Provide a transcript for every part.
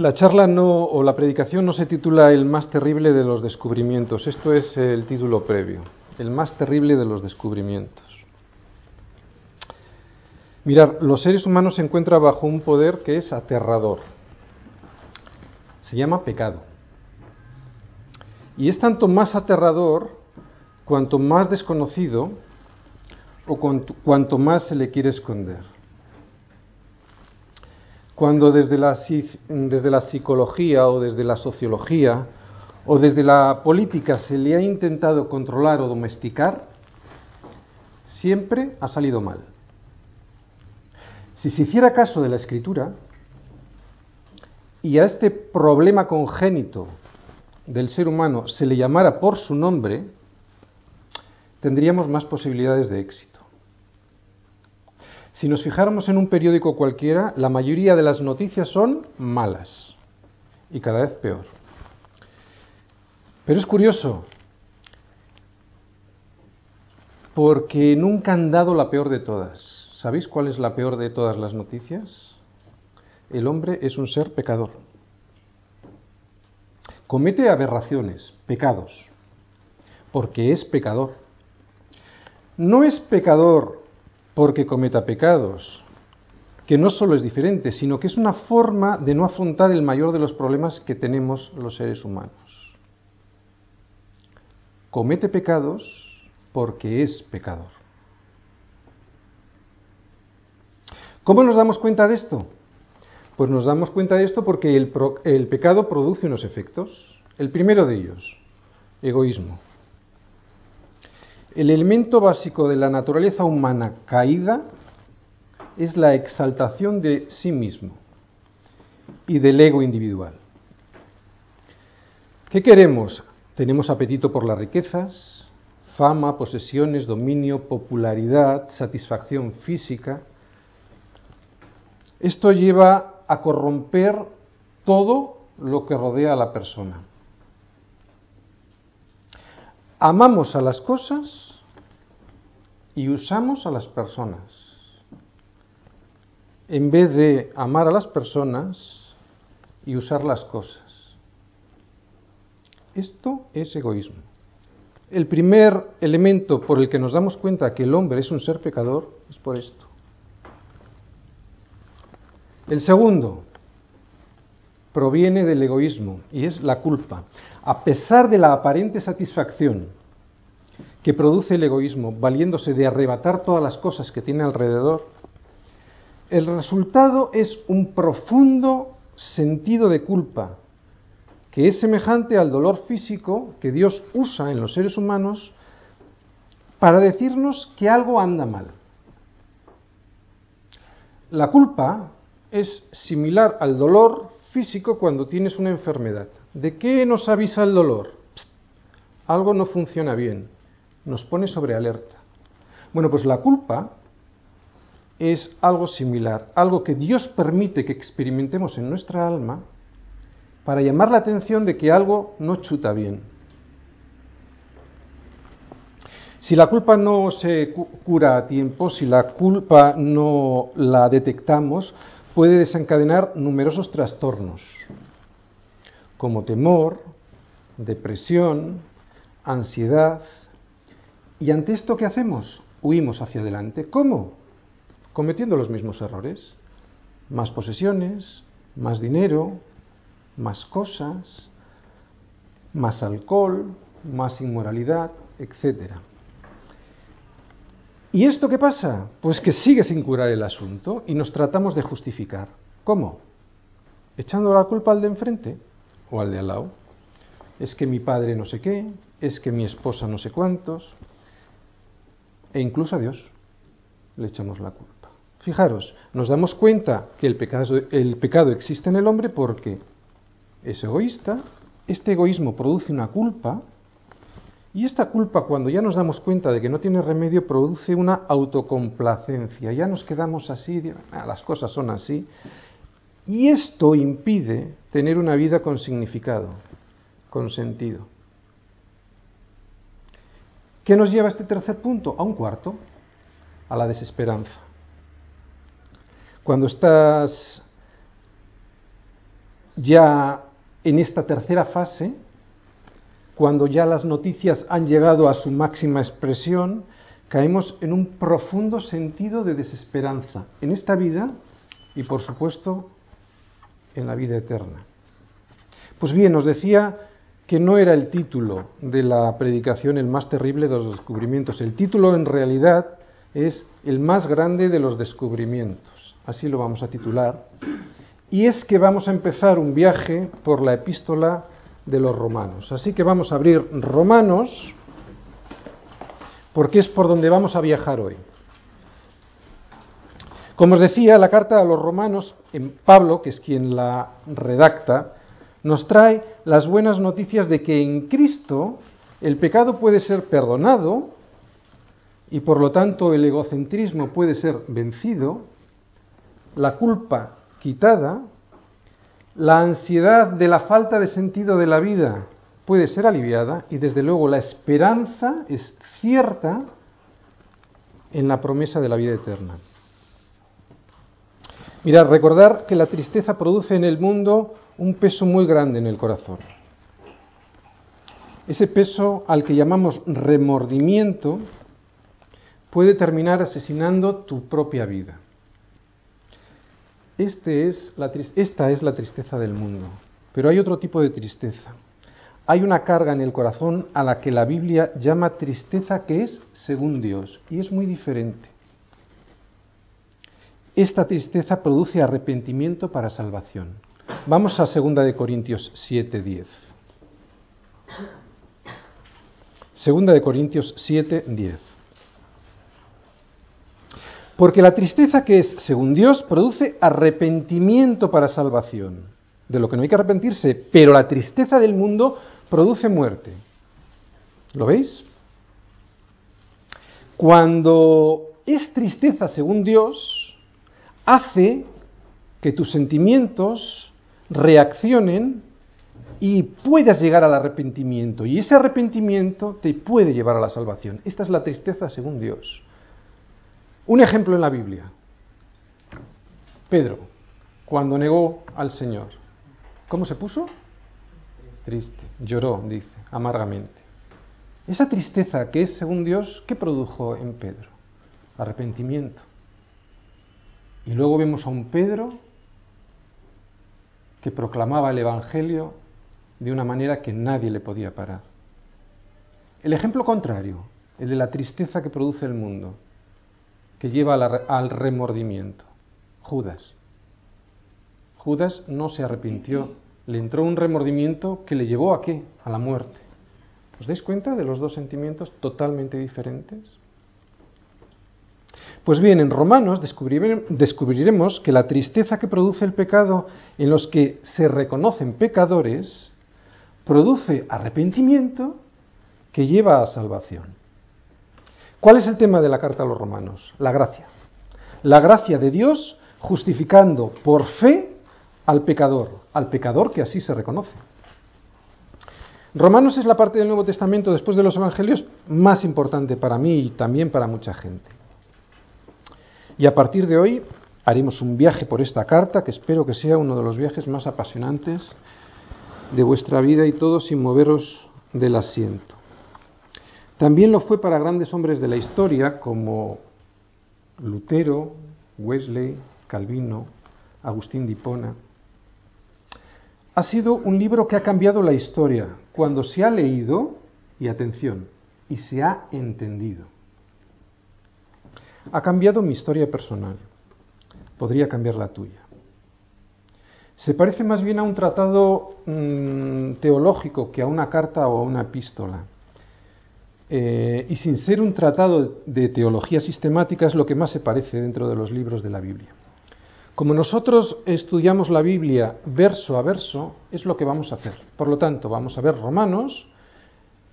La charla no, o la predicación no se titula El más terrible de los descubrimientos. Esto es el título previo. El más terrible de los descubrimientos. Mirar, los seres humanos se encuentran bajo un poder que es aterrador. Se llama pecado. Y es tanto más aterrador cuanto más desconocido o cuanto más se le quiere esconder. Cuando desde la, desde la psicología o desde la sociología o desde la política se le ha intentado controlar o domesticar, siempre ha salido mal. Si se hiciera caso de la escritura y a este problema congénito del ser humano se le llamara por su nombre, tendríamos más posibilidades de éxito. Si nos fijáramos en un periódico cualquiera, la mayoría de las noticias son malas y cada vez peor. Pero es curioso, porque nunca han dado la peor de todas. ¿Sabéis cuál es la peor de todas las noticias? El hombre es un ser pecador. Comete aberraciones, pecados, porque es pecador. No es pecador porque cometa pecados, que no solo es diferente, sino que es una forma de no afrontar el mayor de los problemas que tenemos los seres humanos. Comete pecados porque es pecador. ¿Cómo nos damos cuenta de esto? Pues nos damos cuenta de esto porque el, pecado produce unos efectos. El primero de ellos, egoísmo. El elemento básico de la naturaleza humana caída es la exaltación de sí mismo y del ego individual. ¿Qué queremos? Tenemos apetito por las riquezas, fama, posesiones, dominio, popularidad, satisfacción física. Esto lleva a corromper todo lo que rodea a la persona. Amamos a las cosas y usamos a las personas. En vez de amar a las personas y usar las cosas. Esto es egoísmo. El primer elemento por el que nos damos cuenta que el hombre es un ser pecador es por esto. El segundo proviene del egoísmo y es la culpa a pesar de la aparente satisfacción que produce el egoísmo, valiéndose de arrebatar todas las cosas que tiene alrededor, el resultado es un profundo sentido de culpa, que es semejante al dolor físico que Dios usa en los seres humanos para decirnos que algo anda mal. La culpa es similar al dolor físico cuando tienes una enfermedad. ¿De qué nos avisa el dolor? algo no funciona bien, nos pone sobre alerta. Bueno, pues la culpa es algo similar, algo que Dios permite que experimentemos en nuestra alma para llamar la atención de que algo no chuta bien. Si la culpa no se cura a tiempo, si la culpa no la detectamos, puede desencadenar numerosos trastornos, como temor, depresión, ansiedad. ¿Y ante esto qué hacemos? Huimos hacia adelante. ¿Cómo? Cometiendo los mismos errores. Más posesiones, más dinero, más cosas, más alcohol, más inmoralidad, etc. ¿Y esto qué pasa? Pues que sigue sin curar el asunto y nos tratamos de justificar. ¿Cómo? ¿Echando la culpa al de enfrente o al de al lado? Es que mi padre no sé qué, es que mi esposa no sé cuántos, e incluso a Dios le echamos la culpa. Fijaros, nos damos cuenta que el pecado, el pecado existe en el hombre porque es egoísta, este egoísmo produce una culpa, y esta culpa, cuando ya nos damos cuenta de que no tiene remedio, produce una autocomplacencia. Ya nos quedamos así, ah, las cosas son así. Y esto impide tener una vida con significado, con sentido. ¿Qué nos lleva a este tercer punto? A un cuarto, a la desesperanza. Cuando estás ya en esta tercera fase, cuando ya las noticias han llegado a su máxima expresión, caemos en un profundo sentido de desesperanza en esta vida y, por supuesto, en la vida eterna. Pues bien, nos decía que no era el título de la predicación el más terrible de los descubrimientos. El título en realidad es el más grande de los descubrimientos. Así lo vamos a titular. Y es que vamos a empezar un viaje por la epístola de los romanos. Así que vamos a abrir Romanos porque es por donde vamos a viajar hoy. Como os decía, la carta a los romanos, en Pablo, que es quien la redacta, nos trae las buenas noticias de que en Cristo el pecado puede ser perdonado y por lo tanto el egocentrismo puede ser vencido, la culpa quitada, la ansiedad de la falta de sentido de la vida puede ser aliviada y desde luego la esperanza es cierta en la promesa de la vida eterna. Mirad, recordar que la tristeza produce en el mundo un peso muy grande en el corazón. Ese peso al que llamamos remordimiento puede terminar asesinando tu propia vida. Este esta es la tristeza del mundo, pero hay otro tipo de tristeza. Hay una carga en el corazón a la que la Biblia llama tristeza que es según Dios y es muy diferente. Esta tristeza produce arrepentimiento para salvación. Vamos a 2 de Corintios 7, 10. Segunda de Corintios 7, 10. Porque la tristeza que es, según Dios, produce arrepentimiento para salvación, de lo que no hay que arrepentirse, pero la tristeza del mundo produce muerte. ¿Lo veis? Cuando es tristeza según Dios, hace que tus sentimientos reaccionen y puedas llegar al arrepentimiento. Y ese arrepentimiento te puede llevar a la salvación. Esta es la tristeza según Dios. Un ejemplo en la Biblia. Pedro, cuando negó al Señor, ¿cómo se puso? Triste. Lloró, dice, amargamente. Esa tristeza que es según Dios, ¿qué produjo en Pedro? Arrepentimiento. Y luego vemos a un Pedro que proclamaba el Evangelio de una manera que nadie le podía parar. El ejemplo contrario, el de la tristeza que produce el mundo, que lleva al remordimiento. Judas. Judas no se arrepintió, le entró un remordimiento que le llevó a qué? A la muerte. ¿Os dais cuenta de los dos sentimientos totalmente diferentes? Pues bien, en Romanos descubriremos que la tristeza que produce el pecado en los que se reconocen pecadores produce arrepentimiento que lleva a salvación. ¿Cuál es el tema de la carta a los romanos? La gracia. La gracia de Dios justificando por fe al pecador, al pecador que así se reconoce. Romanos es la parte del Nuevo Testamento después de los Evangelios más importante para mí y también para mucha gente. Y a partir de hoy haremos un viaje por esta carta, que espero que sea uno de los viajes más apasionantes de vuestra vida y todo sin moveros del asiento. También lo fue para grandes hombres de la historia como Lutero, Wesley, Calvino, Agustín de. Ha sido un libro que ha cambiado la historia cuando se ha leído, y atención, y se ha entendido ha cambiado mi historia personal. Podría cambiar la tuya. Se parece más bien a un tratado mm, teológico que a una carta o a una epístola. Eh, y sin ser un tratado de teología sistemática es lo que más se parece dentro de los libros de la Biblia. Como nosotros estudiamos la Biblia verso a verso, es lo que vamos a hacer. Por lo tanto, vamos a ver Romanos,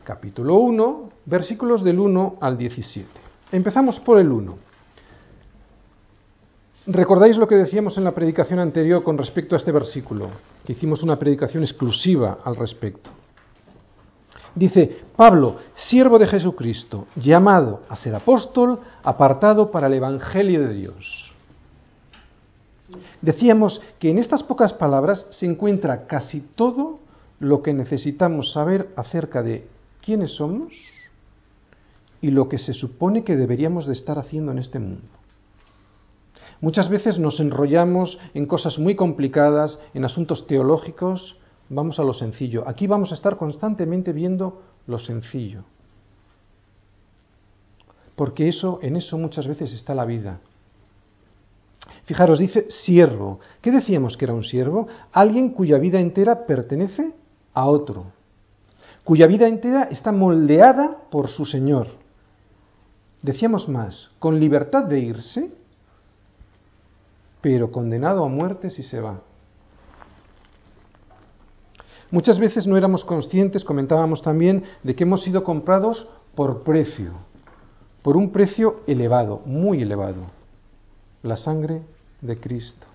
capítulo 1, versículos del 1 al 17. Empezamos por el 1. ¿Recordáis lo que decíamos en la predicación anterior con respecto a este versículo? Que hicimos una predicación exclusiva al respecto. Dice, Pablo, siervo de Jesucristo, llamado a ser apóstol, apartado para el Evangelio de Dios. Decíamos que en estas pocas palabras se encuentra casi todo lo que necesitamos saber acerca de quiénes somos y lo que se supone que deberíamos de estar haciendo en este mundo. Muchas veces nos enrollamos en cosas muy complicadas, en asuntos teológicos, vamos a lo sencillo. Aquí vamos a estar constantemente viendo lo sencillo. Porque eso, en eso muchas veces está la vida. Fijaros, dice siervo. ¿Qué decíamos que era un siervo? Alguien cuya vida entera pertenece a otro, cuya vida entera está moldeada por su Señor. Decíamos más, con libertad de irse, pero condenado a muerte si se va. Muchas veces no éramos conscientes, comentábamos también, de que hemos sido comprados por precio, por un precio elevado, muy elevado, la sangre de Cristo.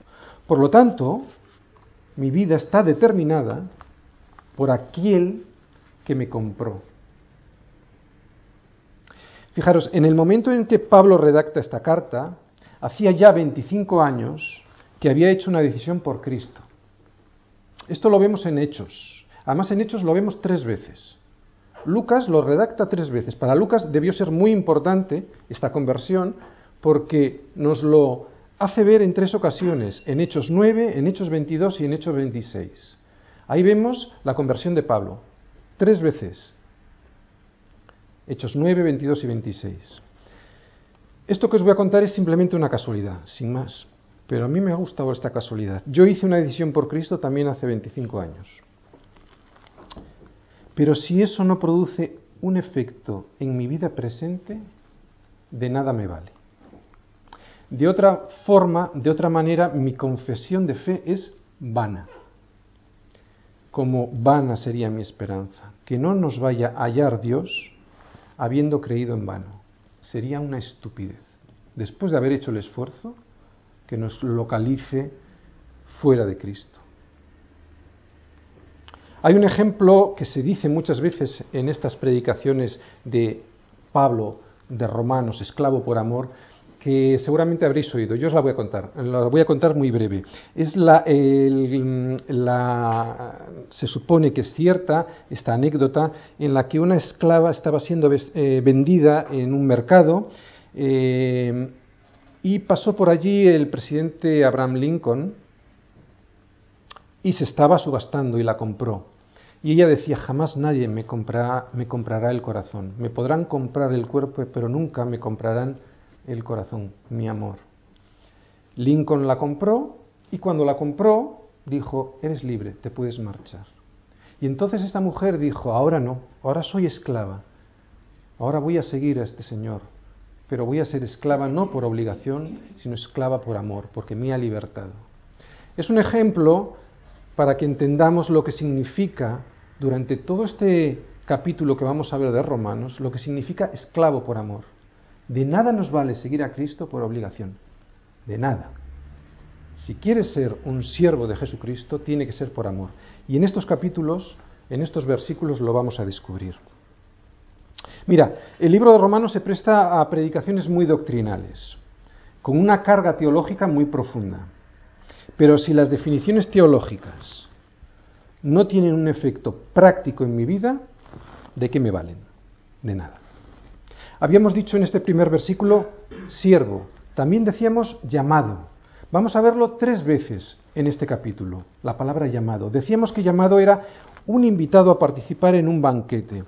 Por lo tanto, mi vida está determinada por aquel que me compró. Fijaros, en el momento en que Pablo redacta esta carta, hacía ya 25 años que había hecho una decisión por Cristo. Esto lo vemos en Hechos. Además, en Hechos lo vemos tres veces. Lucas lo redacta tres veces. Para Lucas debió ser muy importante esta conversión porque nos lo hace ver en tres ocasiones, en Hechos 9, en Hechos 22 y en Hechos 26. Ahí vemos la conversión de Pablo, tres veces. Hechos 9, 22 y 26. Esto que os voy a contar es simplemente una casualidad, sin más. Pero a mí me ha gustado esta casualidad. Yo hice una decisión por Cristo también hace 25 años. Pero si eso no produce un efecto en mi vida presente, de nada me vale. De otra forma, de otra manera, mi confesión de fe es vana. Como vana sería mi esperanza. Que no nos vaya a hallar Dios habiendo creído en vano. Sería una estupidez. Después de haber hecho el esfuerzo, que nos localice fuera de Cristo. Hay un ejemplo que se dice muchas veces en estas predicaciones de Pablo de Romanos, esclavo por amor, que seguramente habréis oído. Yo os la voy a contar, la voy a contar muy breve. Es la, se supone que es cierta esta anécdota en la que una esclava estaba siendo eh, vendida en un mercado eh, y pasó por allí el presidente Abraham Lincoln y se estaba subastando y la compró. Y ella decía, jamás nadie me comprará, me comprará el corazón. Me podrán comprar el cuerpo, pero nunca me comprarán el corazón, mi amor. Lincoln la compró y cuando la compró dijo, eres libre, te puedes marchar. Y entonces esta mujer dijo, ahora no, ahora soy esclava, ahora voy a seguir a este señor, pero voy a ser esclava no por obligación, sino esclava por amor, porque me ha libertado. Es un ejemplo para que entendamos lo que significa durante todo este capítulo que vamos a ver de Romanos, lo que significa esclavo por amor. De nada nos vale seguir a Cristo por obligación. De nada. Si quieres ser un siervo de Jesucristo, tiene que ser por amor. Y en estos capítulos, en estos versículos, lo vamos a descubrir. Mira, el libro de Romanos se presta a predicaciones muy doctrinales, con una carga teológica muy profunda. Pero si las definiciones teológicas no tienen un efecto práctico en mi vida, ¿de qué me valen? De nada. Habíamos dicho en este primer versículo siervo, también decíamos llamado. Vamos a verlo tres veces en este capítulo, la palabra llamado. Decíamos que llamado era un invitado a participar en un banquete,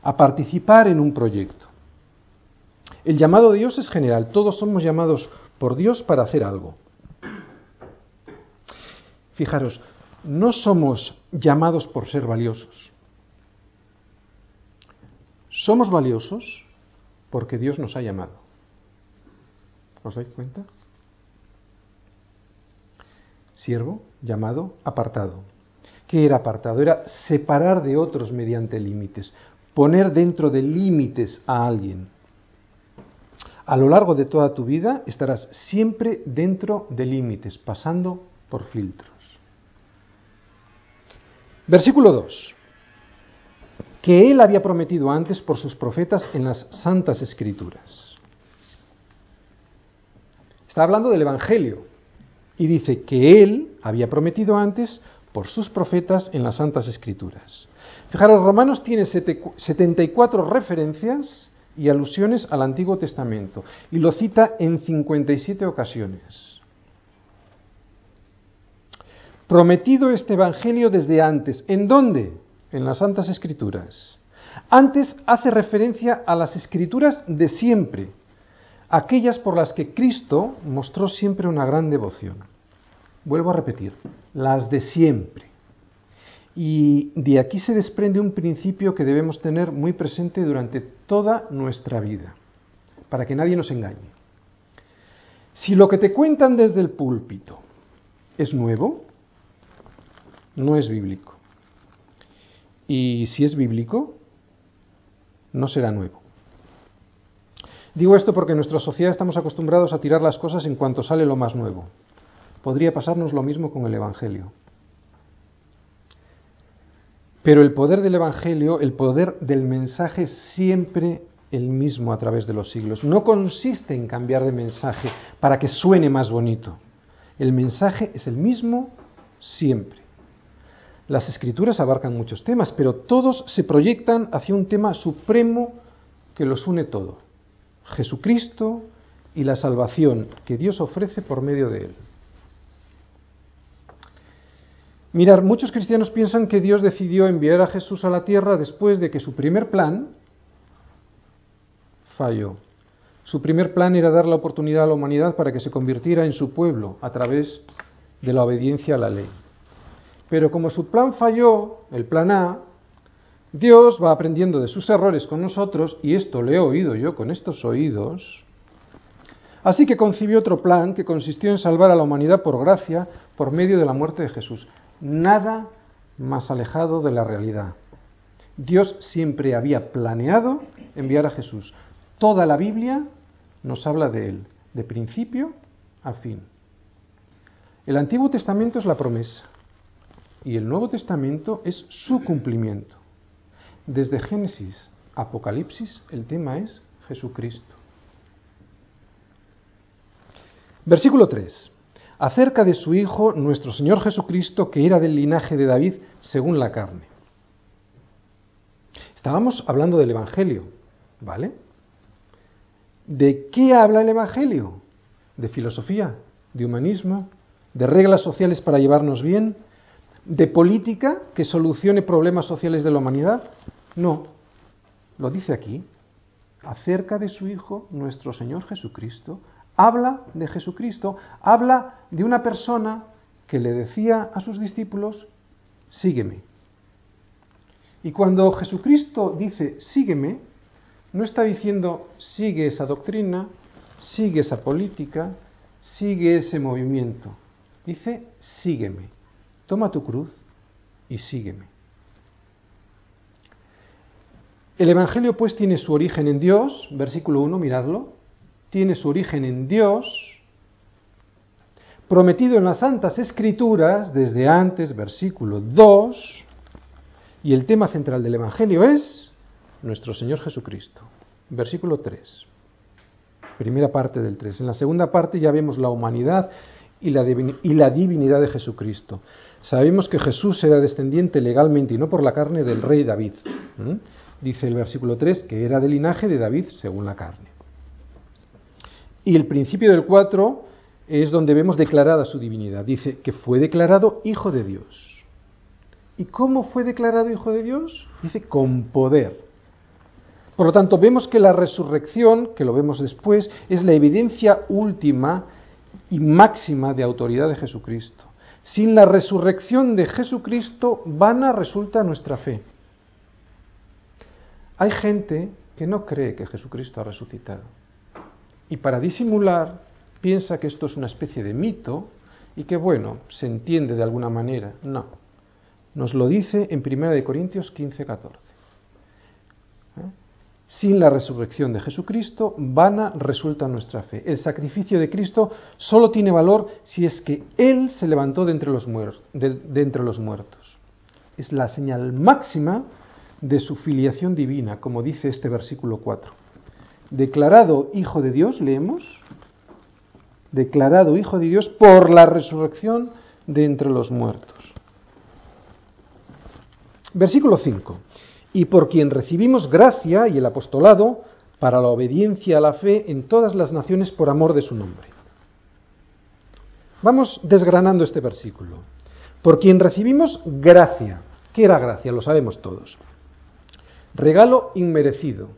a participar en un proyecto. El llamado de Dios es general, todos somos llamados por Dios para hacer algo. Fijaros, no somos llamados por ser valiosos. Somos valiosos porque Dios nos ha llamado. ¿Os dais cuenta? Siervo, llamado, apartado. ¿Qué era apartado? Era separar de otros mediante límites, poner dentro de límites a alguien. A lo largo de toda tu vida estarás siempre dentro de límites, pasando por filtros. Versículo 2. Que él había prometido antes por sus profetas en las santas escrituras. Está hablando del Evangelio. Y dice que Él había prometido antes por sus profetas en las Santas Escrituras. Fijaros, Romanos tiene 74 referencias y alusiones al Antiguo Testamento y lo cita en 57 ocasiones. Prometido este Evangelio desde antes. ¿En dónde? En las Santas Escrituras. Antes hace referencia a las Escrituras de siempre, aquellas por las que Cristo mostró siempre una gran devoción. Vuelvo a repetir, las de siempre. Y de aquí se desprende un principio que debemos tener muy presente durante toda nuestra vida, para que nadie nos engañe. Si lo que te cuentan desde el púlpito es nuevo, no es bíblico. Y si es bíblico, no será nuevo. Digo esto porque en nuestra sociedad estamos acostumbrados a tirar las cosas en cuanto sale lo más nuevo. Podría pasarnos lo mismo con el Evangelio. Pero el poder del Evangelio, el poder del mensaje siempre el mismo a través de los siglos. No consiste en cambiar de mensaje para que suene más bonito. El mensaje es el mismo siempre. Las escrituras abarcan muchos temas, pero todos se proyectan hacia un tema supremo que los une todo. Jesucristo y la salvación que Dios ofrece por medio de él. Mirar, muchos cristianos piensan que Dios decidió enviar a Jesús a la tierra después de que su primer plan falló. Su primer plan era dar la oportunidad a la humanidad para que se convirtiera en su pueblo a través de la obediencia a la ley. Pero como su plan falló, el plan A, Dios va aprendiendo de sus errores con nosotros, y esto lo he oído yo con estos oídos, así que concibió otro plan que consistió en salvar a la humanidad por gracia por medio de la muerte de Jesús. Nada más alejado de la realidad. Dios siempre había planeado enviar a Jesús. Toda la Biblia nos habla de él, de principio a fin. El Antiguo Testamento es la promesa y el Nuevo Testamento es su cumplimiento. Desde Génesis Apocalipsis el tema es Jesucristo. Versículo 3 acerca de su Hijo, nuestro Señor Jesucristo, que era del linaje de David según la carne. Estábamos hablando del Evangelio, ¿vale? ¿De qué habla el Evangelio? ¿De filosofía? ¿De humanismo? ¿De reglas sociales para llevarnos bien? ¿De política que solucione problemas sociales de la humanidad? No, lo dice aquí, acerca de su Hijo, nuestro Señor Jesucristo, habla de Jesucristo, habla de una persona que le decía a sus discípulos, sígueme. Y cuando Jesucristo dice, sígueme, no está diciendo, sigue esa doctrina, sigue esa política, sigue ese movimiento. Dice, sígueme, toma tu cruz y sígueme. El Evangelio pues tiene su origen en Dios, versículo 1, miradlo, tiene su origen en Dios, prometido en las Santas Escrituras desde antes, versículo 2, y el tema central del Evangelio es nuestro Señor Jesucristo, versículo 3, primera parte del 3. En la segunda parte ya vemos la humanidad y la, divinidad de Jesucristo. Sabemos que Jesús era descendiente legalmente y no por la carne del rey David. Dice el versículo 3 que era del linaje de David según la carne. Y el principio del 4 es donde vemos declarada su divinidad. Dice que fue declarado hijo de Dios. ¿Y cómo fue declarado hijo de Dios? Dice con poder. Por lo tanto, vemos que la resurrección, que lo vemos después, es la evidencia última y máxima de autoridad de Jesucristo. Sin la resurrección de Jesucristo, vana resulta nuestra fe. Hay gente que no cree que Jesucristo ha resucitado. Y para disimular, piensa que esto es una especie de mito y que, bueno, se entiende de alguna manera. No. Nos lo dice en 1 Corintios 15, 14. ¿Eh? Sin la resurrección de Jesucristo, vana resulta nuestra fe. El sacrificio de Cristo solo tiene valor si es que Él se levantó de entre los, de entre los muertos. Es la señal máxima de su filiación divina, como dice este versículo 4 declarado hijo de Dios, leemos, declarado Hijo de Dios por la resurrección de entre los muertos. Versículo 5. Y por quien recibimos gracia y el apostolado para la obediencia a la fe en todas las naciones por amor de su nombre. Vamos desgranando este versículo. Por quien recibimos gracia. ¿Qué era gracia? Lo sabemos todos. Regalo inmerecido.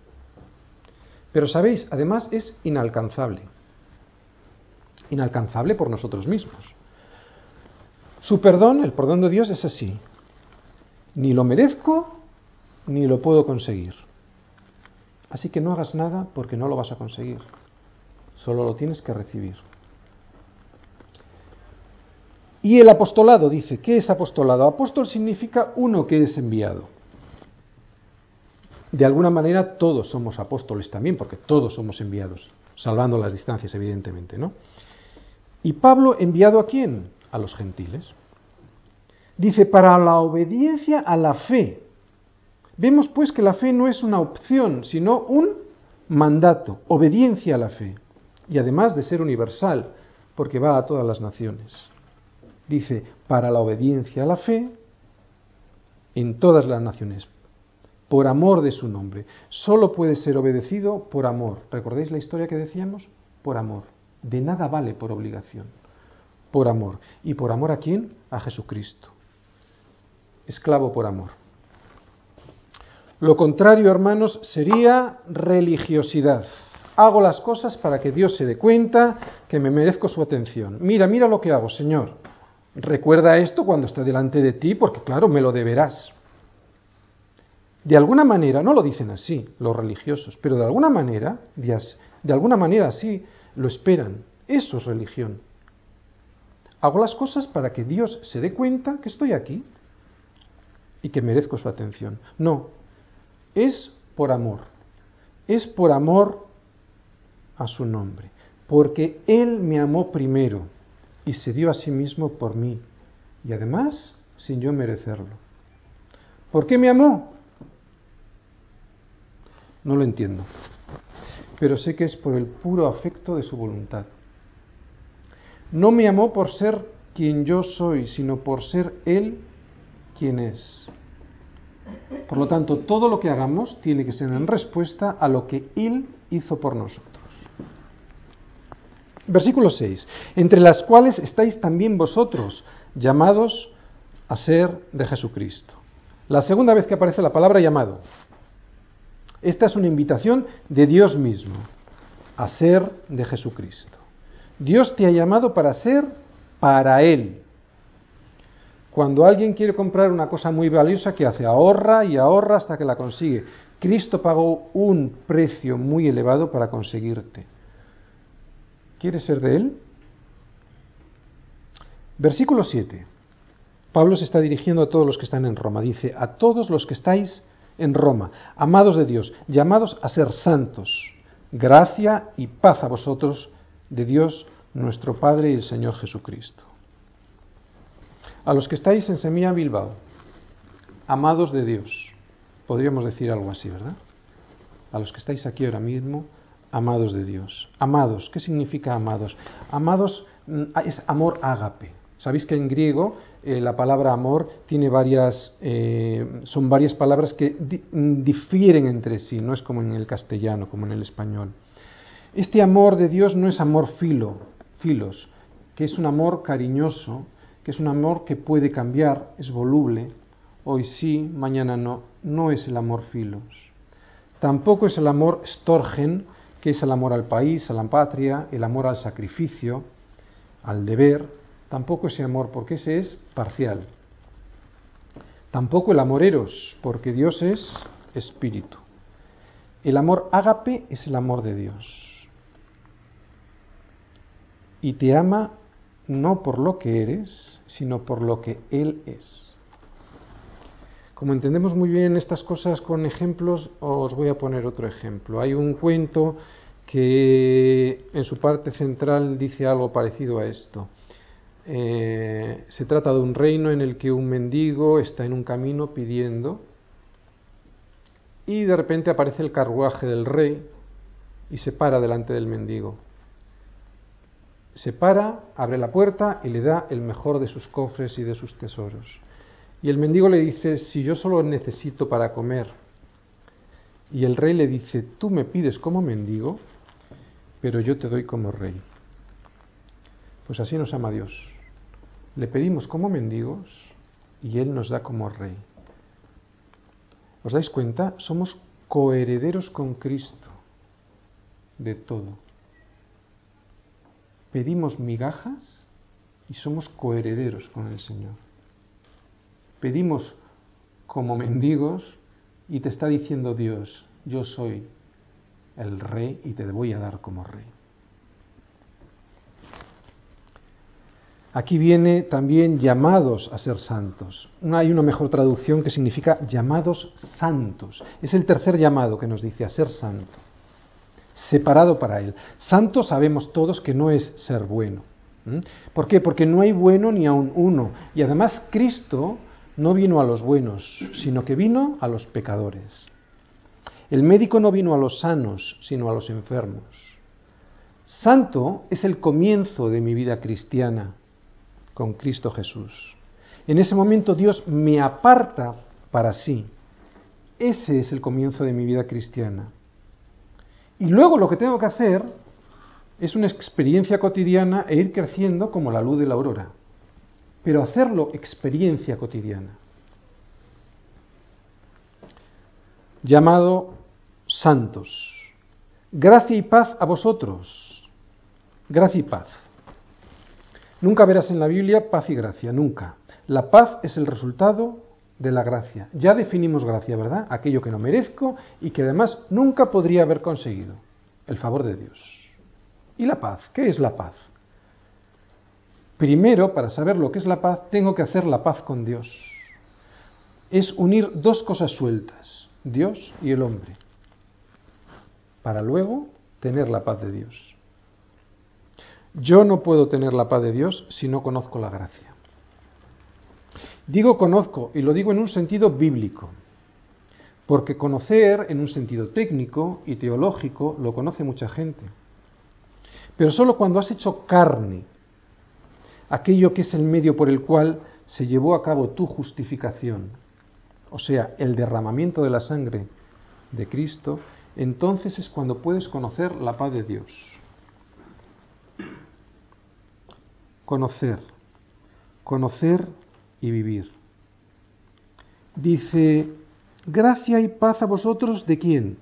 Pero sabéis, además es inalcanzable. Inalcanzable por nosotros mismos. Su perdón, el perdón de Dios es así. Ni lo merezco, ni lo puedo conseguir. Así que no hagas nada porque no lo vas a conseguir. Solo lo tienes que recibir. Y el apostolado dice, ¿qué es apostolado? Apóstol significa uno que es enviado. De alguna manera todos somos apóstoles también, porque todos somos enviados, salvando las distancias, evidentemente, ¿no? ¿Y Pablo enviado a quién? A los gentiles. Dice, para la obediencia a la fe. Vemos pues que la fe no es una opción, sino un mandato, obediencia a la fe. Y además de ser universal, porque va a todas las naciones. Dice, para la obediencia a la fe en todas las naciones, por amor de su nombre. Solo puede ser obedecido por amor. ¿Recordáis la historia que decíamos? Por amor. De nada vale por obligación. Por amor. ¿Y por amor a quién? A Jesucristo esclavo por amor. Lo contrario, hermanos, sería religiosidad. Hago las cosas para que Dios se dé cuenta que me merezco su atención. Mira, mira lo que hago, Señor. Recuerda esto cuando esté delante de ti, porque claro, me lo deberás. De alguna manera, no lo dicen así los religiosos, pero de alguna manera, de alguna manera así lo esperan. Eso es religión. Hago las cosas para que Dios se dé cuenta que estoy aquí, y que merezco su atención. No, es por amor, es por amor a su nombre, porque Él me amó primero y se dio a sí mismo por mí, y además sin yo merecerlo. ¿Por qué me amó? No lo entiendo, pero sé que es por el puro afecto de su voluntad. No me amó por ser quien yo soy, sino por ser Él quién es. Por lo tanto, todo lo que hagamos tiene que ser en respuesta a lo que Él hizo por nosotros. Versículo 6. Entre las cuales estáis también vosotros, llamados a ser de Jesucristo. La segunda vez que aparece la palabra llamado. Esta es una invitación de Dios mismo a ser de Jesucristo. Dios te ha llamado para ser para Él, cuando alguien quiere comprar una cosa muy valiosa, ¿qué hace? Ahorra y ahorra hasta que la consigue. Cristo pagó un precio muy elevado para conseguirte. ¿Quieres ser de Él? Versículo 7. Pablo se está dirigiendo a todos los que están en Roma. Dice, a todos los que estáis en Roma, amados de Dios, llamados a ser santos, gracia y paz a vosotros de Dios nuestro Padre y el Señor Jesucristo. A los que estáis en Semilla Bilbao, amados de Dios, podríamos decir algo así, ¿verdad? A los que estáis aquí ahora mismo, amados de Dios. Amados, ¿qué significa amados? Amados mm, es amor ágape. Sabéis que en griego eh, la palabra amor tiene varias, eh, son varias palabras que mm, difieren entre sí, no es como en el castellano, como en el español. Este amor de Dios no es amor filo, filos, que es un amor cariñoso, es un amor que puede cambiar, es voluble, hoy sí, mañana no, no es el amor filos. Tampoco es el amor storgen, que es el amor al país, a la patria, el amor al sacrificio, al deber, tampoco ese amor, porque ese es parcial. Tampoco el amor eros, porque Dios es espíritu. El amor ágape es el amor de Dios. Y te ama no por lo que eres, sino por lo que Él es. Como entendemos muy bien estas cosas con ejemplos, os voy a poner otro ejemplo. Hay un cuento que en su parte central dice algo parecido a esto. Eh, se trata de un reino en el que un mendigo está en un camino pidiendo y de repente aparece el carruaje del rey y se para delante del mendigo se para, abre la puerta y le da el mejor de sus cofres y de sus tesoros. Y el mendigo le dice, si yo solo necesito para comer. Y el rey le dice, tú me pides como mendigo, pero yo te doy como rey. Pues así nos ama Dios. Le pedimos como mendigos y Él nos da como rey. ¿Os dais cuenta? Somos coherederos con Cristo de todo. Pedimos migajas y somos coherederos con el Señor. Pedimos como mendigos y te está diciendo Dios, yo soy el rey y te voy a dar como rey. Aquí viene también llamados a ser santos. Hay una mejor traducción que significa llamados santos. Es el tercer llamado que nos dice a ser santo, separado para Él. Santo sabemos todos que no es ser bueno. ¿Por qué? Porque no hay bueno ni aun uno. Y además Cristo no vino a los buenos, sino que vino a los pecadores. El médico no vino a los sanos, sino a los enfermos. Santo es el comienzo de mi vida cristiana con Cristo Jesús. En ese momento Dios me aparta para sí. Ese es el comienzo de mi vida cristiana. Y luego lo que tengo que hacer es una experiencia cotidiana e ir creciendo como la luz de la aurora. Pero hacerlo experiencia cotidiana. Llamado santos. Gracia y paz a vosotros. Gracia y paz. Nunca verás en la Biblia paz y gracia, nunca. La paz es el resultado de la gracia. Ya definimos gracia, ¿verdad? Aquello que no merezco y que además nunca podría haber conseguido. El favor de Dios. ¿Y la paz? ¿Qué es la paz? Primero, para saber lo que es la paz, tengo que hacer la paz con Dios. Es unir dos cosas sueltas, Dios y el hombre, para luego tener la paz de Dios. Yo no puedo tener la paz de Dios si no conozco la gracia. Digo conozco y lo digo en un sentido bíblico, porque conocer en un sentido técnico y teológico lo conoce mucha gente. Pero solo cuando has hecho carne aquello que es el medio por el cual se llevó a cabo tu justificación, o sea, el derramamiento de la sangre de Cristo, entonces es cuando puedes conocer la paz de Dios. conocer, conocer y vivir. Dice, gracia y paz a vosotros de quién?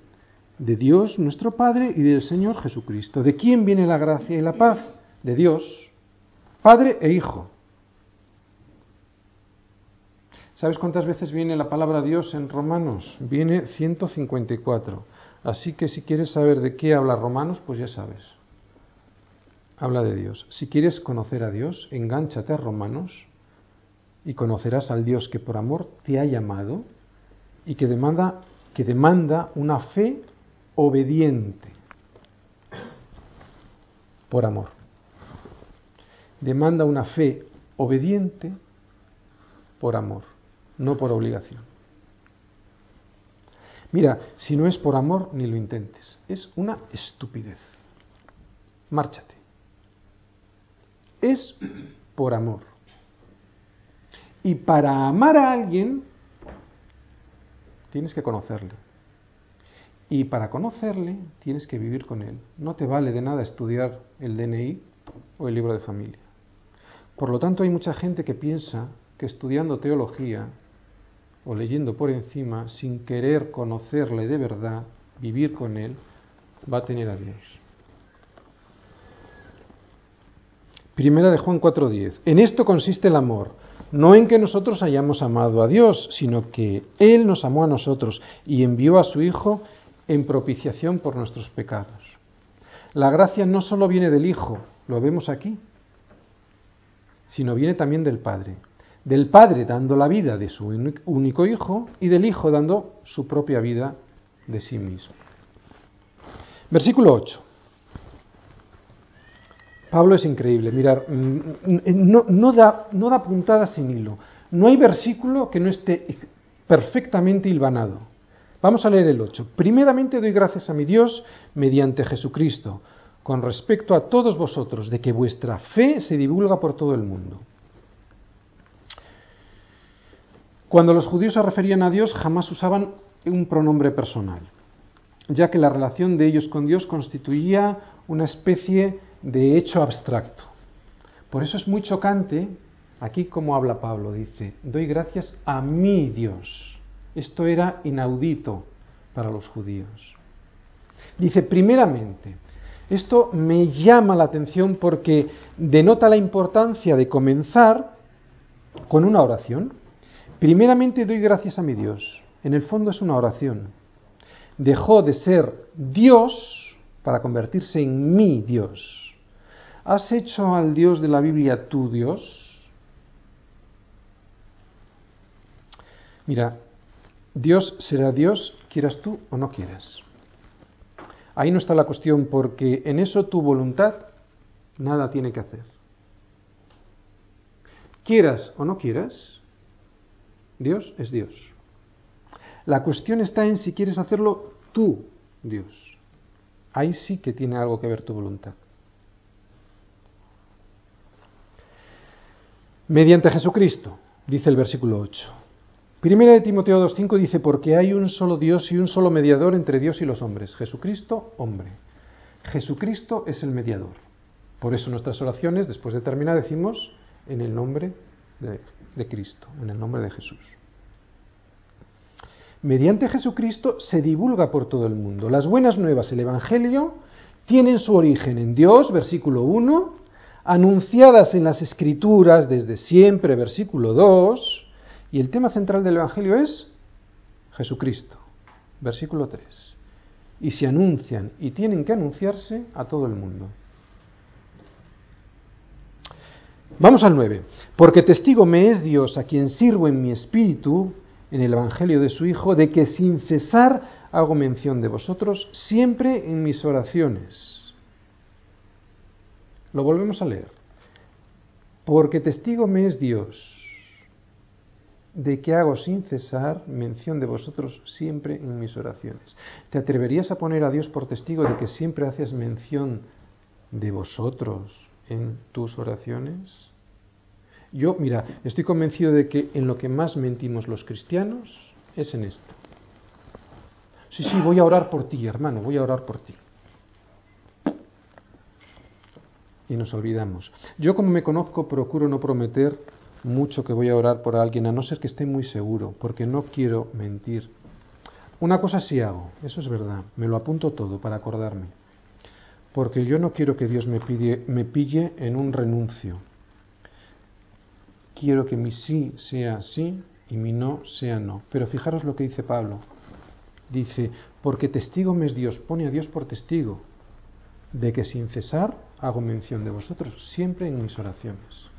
De Dios nuestro Padre y del Señor Jesucristo. ¿De quién viene la gracia y la paz? De Dios, Padre e Hijo. ¿Sabes cuántas veces viene la palabra Dios en Romanos? Viene 154. Así que si quieres saber de qué habla Romanos, pues ya sabes habla de Dios. Si quieres conocer a Dios, engánchate a Romanos y conocerás al Dios que por amor te ha llamado y que demanda, que demanda una fe obediente por amor. Demanda una fe obediente por amor, no por obligación. Mira, si no es por amor, ni lo intentes. Es una estupidez. Márchate es por amor. Y para amar a alguien, tienes que conocerle. Y para conocerle, tienes que vivir con él. No te vale de nada estudiar el DNI o el libro de familia. Por lo tanto, hay mucha gente que piensa que estudiando teología o leyendo por encima, sin querer conocerle de verdad, vivir con él, va a tener a Dios. Primera de Juan 4:10. En esto consiste el amor, no en que nosotros hayamos amado a Dios, sino que Él nos amó a nosotros y envió a su Hijo en propiciación por nuestros pecados. La gracia no solo viene del Hijo, lo vemos aquí, sino viene también del Padre. Del Padre dando la vida de su único Hijo y del Hijo dando su propia vida de sí mismo. Versículo 8. Pablo es increíble, mirar, mm, mm, no, da, no da puntada sin hilo. No hay versículo que no esté perfectamente hilvanado. Vamos a leer el 8. Primeramente doy gracias a mi Dios mediante Jesucristo, con respecto a todos vosotros, de que vuestra fe se divulga por todo el mundo. Cuando los judíos se referían a Dios, jamás usaban un pronombre personal, ya que la relación de ellos con Dios constituía una especie de hecho abstracto. Por eso es muy chocante, aquí como habla Pablo, dice, doy gracias a mi Dios. Esto era inaudito para los judíos. Dice, primeramente, esto me llama la atención porque denota la importancia de comenzar con una oración. Primeramente doy gracias a mi Dios. En el fondo es una oración. Dejó de ser Dios para convertirse en mi Dios. ¿Has hecho al Dios de la Biblia tu Dios? Mira, Dios será Dios, quieras tú o no quieras. Ahí no está la cuestión porque en eso tu voluntad nada tiene que hacer. Quieras o no quieras, Dios es Dios. La cuestión está en si quieres hacerlo tú, Dios. Ahí sí que tiene algo que ver tu voluntad. Mediante Jesucristo, dice el versículo 8. Primera de Timoteo 2.5 dice, porque hay un solo Dios y un solo mediador entre Dios y los hombres, Jesucristo, hombre. Jesucristo es el mediador. Por eso nuestras oraciones, después de terminar, decimos en el nombre de, Cristo, en el nombre de Jesús. Mediante Jesucristo se divulga por todo el mundo. Las buenas nuevas, el Evangelio, tienen su origen en Dios, versículo 1, anunciadas en las Escrituras desde siempre, versículo 2, y el tema central del Evangelio es Jesucristo, versículo 3. Y se anuncian y tienen que anunciarse a todo el mundo. Vamos al 9. Porque testigo me es Dios a quien sirvo en mi espíritu, en el Evangelio de su Hijo, de que sin cesar hago mención de vosotros siempre en mis oraciones. Lo volvemos a leer. Porque testigo me es Dios de que hago sin cesar mención de vosotros siempre en mis oraciones. ¿Te atreverías a poner a Dios por testigo de que siempre haces mención de vosotros en tus oraciones? Yo, mira, estoy convencido de que en lo que más mentimos los cristianos es en esto. Sí, sí, voy a orar por ti, hermano, voy a orar por ti. Y nos olvidamos. Yo como me conozco procuro no prometer mucho que voy a orar por alguien, a no ser que esté muy seguro, porque no quiero mentir. Una cosa sí hago, eso es verdad, me lo apunto todo para acordarme, porque yo no quiero que Dios me, me pille en un renuncio. Quiero que mi sí sea sí y mi no sea no. Pero fijaros lo que dice Pablo. Dice, porque testigo me es Dios, pone a Dios por testigo, de que sin cesar hago mención de vosotros, siempre en mis oraciones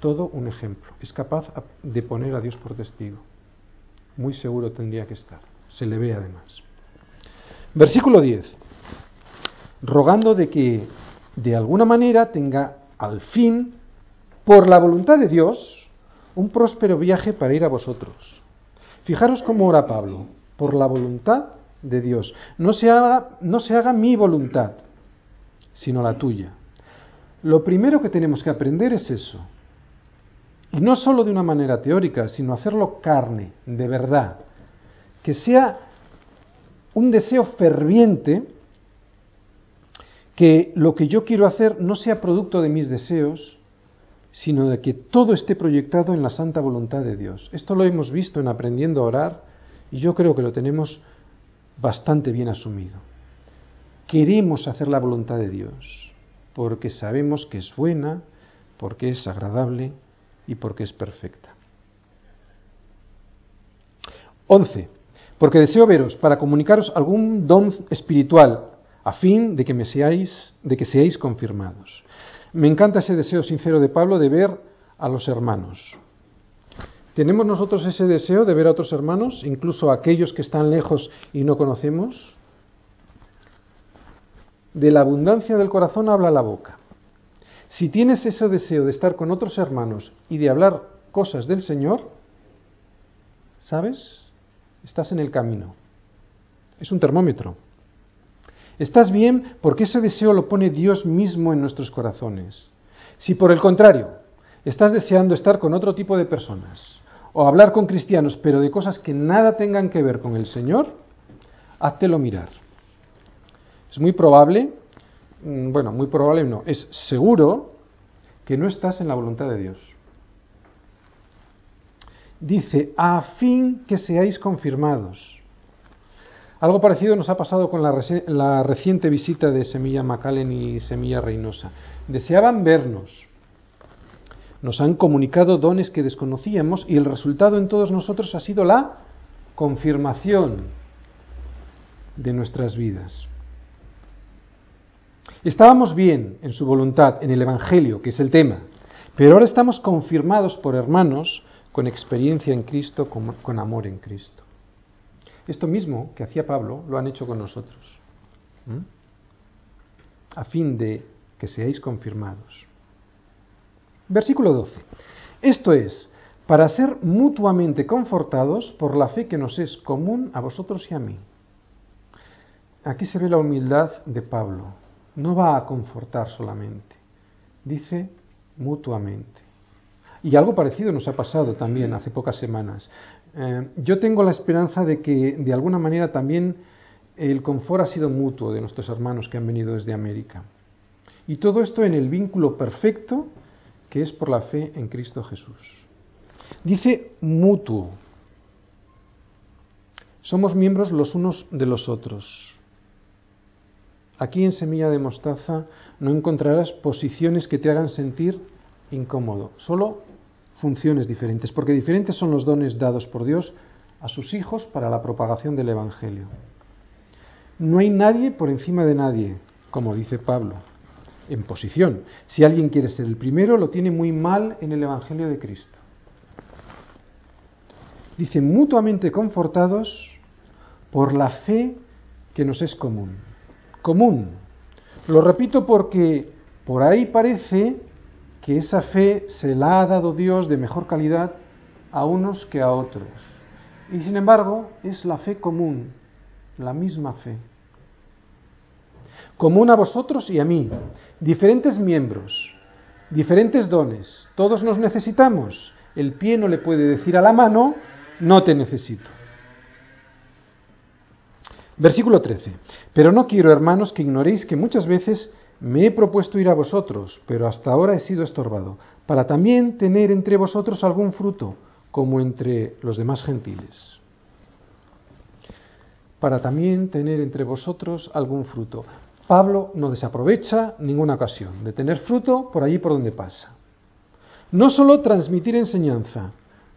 todo un ejemplo. Es capaz de poner a Dios por testigo. Muy seguro tendría que estar. Se le ve además. Versículo 10. Rogando de que de alguna manera tenga al fin, por la voluntad de Dios, un próspero viaje para ir a vosotros. Fijaros cómo ora Pablo, por la voluntad de Dios. No se haga, no se haga mi voluntad, sino la tuya. Lo primero que tenemos que aprender es eso, y no solo de una manera teórica, sino hacerlo carne, de verdad. Que sea un deseo ferviente, que lo que yo quiero hacer no sea producto de mis deseos, sino de que todo esté proyectado en la santa voluntad de Dios. Esto lo hemos visto en aprendiendo a orar y yo creo que lo tenemos bastante bien asumido. Queremos hacer la voluntad de Dios porque sabemos que es buena, porque es agradable y porque es perfecta. 11. Porque deseo veros para comunicaros algún don espiritual a fin de que me seáis de que seáis confirmados. Me encanta ese deseo sincero de Pablo de ver a los hermanos. ¿Tenemos nosotros ese deseo de ver a otros hermanos, incluso a aquellos que están lejos y no conocemos? De la abundancia del corazón habla la boca. Si tienes ese deseo de estar con otros hermanos y de hablar cosas del Señor, ¿sabes? Estás en el camino. Es un termómetro. Estás bien porque ese deseo lo pone Dios mismo en nuestros corazones. Si por el contrario estás deseando estar con otro tipo de personas o hablar con cristianos, pero de cosas que nada tengan que ver con el Señor, háztelo mirar. Es muy probable, mm, bueno, muy probable no, es seguro que no estás en la voluntad de Dios. Dice, a fin que seáis confirmados. Algo parecido nos ha pasado con la, reciente visita de Semilla Macallen y Semilla Reynosa. Deseaban vernos. Nos han comunicado dones que desconocíamos y el resultado en todos nosotros ha sido la confirmación de nuestras vidas. Estábamos bien en su voluntad, en el Evangelio, que es el tema, pero ahora estamos confirmados por hermanos con experiencia en Cristo, con amor en Cristo. Esto mismo que hacía Pablo lo han hecho con nosotros, a fin de que seáis confirmados. Versículo 12. Esto es, para ser mutuamente confortados por la fe que nos es común a vosotros y a mí. Aquí se ve la humildad de Pablo. No va a confortar solamente, dice mutuamente. Y algo parecido nos ha pasado también hace pocas semanas. Eh, yo tengo la esperanza de que de alguna manera también el confort ha sido mutuo de nuestros hermanos que han venido desde América. Y todo esto en el vínculo perfecto que es por la fe en Cristo Jesús. Dice mutuo. Somos miembros los unos de los otros. Aquí en Semilla de Mostaza no encontrarás posiciones que te hagan sentir incómodo, solo funciones diferentes, porque diferentes son los dones dados por Dios a sus hijos para la propagación del Evangelio. No hay nadie por encima de nadie, como dice Pablo, en posición. Si alguien quiere ser el primero, lo tiene muy mal en el Evangelio de Cristo. Dice, mutuamente confortados por la fe que nos es común. Común. Lo repito porque por ahí parece que esa fe se la ha dado Dios de mejor calidad a unos que a otros. Y sin embargo, es la fe común, la misma fe. Común a vosotros y a mí, diferentes miembros, diferentes dones, todos nos necesitamos. El pie no le puede decir a la mano, no te necesito. Versículo 13. Pero no quiero, hermanos, que ignoréis que muchas veces me he propuesto ir a vosotros, pero hasta ahora he sido estorbado, para también tener entre vosotros algún fruto, como entre los demás gentiles. Para también tener entre vosotros algún fruto. Pablo no desaprovecha ninguna ocasión de tener fruto por allí por donde pasa. No solo transmitir enseñanza,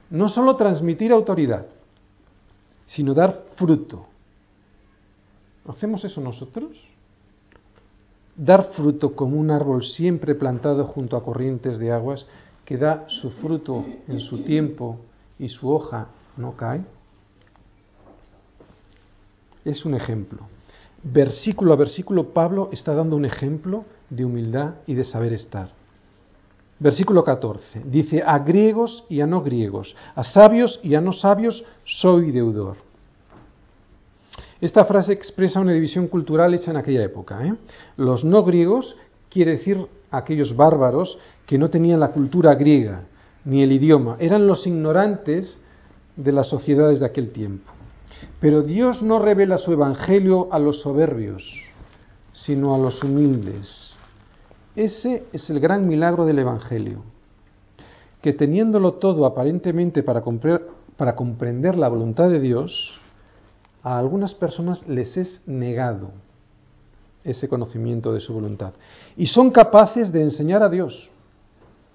no solo transmitir autoridad, sino dar fruto. ¿Hacemos eso nosotros? dar fruto como un árbol siempre plantado junto a corrientes de aguas, que da su fruto en su tiempo y su hoja no cae? Es un ejemplo. Versículo a versículo, Pablo está dando un ejemplo de humildad y de saber estar. Versículo 14. Dice, a griegos y a no griegos, a sabios y a no sabios, soy deudor. Esta frase expresa una división cultural hecha en aquella época. ¿eh? Los no griegos quiere decir aquellos bárbaros que no tenían la cultura griega ni el idioma, eran los ignorantes de las sociedades de aquel tiempo. Pero Dios no revela su evangelio a los soberbios, sino a los humildes. Ese es el gran milagro del evangelio, que teniéndolo todo aparentemente para, para comprender la voluntad de Dios, a algunas personas les es negado ese conocimiento de su voluntad. Y son capaces de enseñar a Dios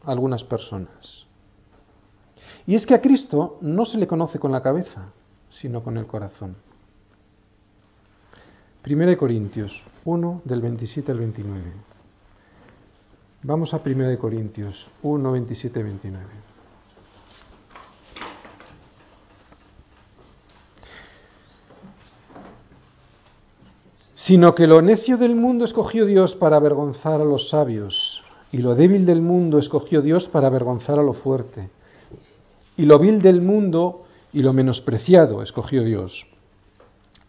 a algunas personas. Y es que a Cristo no se le conoce con la cabeza, sino con el corazón. Primera de Corintios 1 del 27 al 29. Vamos a Primera de Corintios 1, 27 29. Sino que lo necio del mundo escogió Dios para avergonzar a los sabios, y lo débil del mundo escogió Dios para avergonzar a lo fuerte, y lo vil del mundo y lo menospreciado escogió Dios,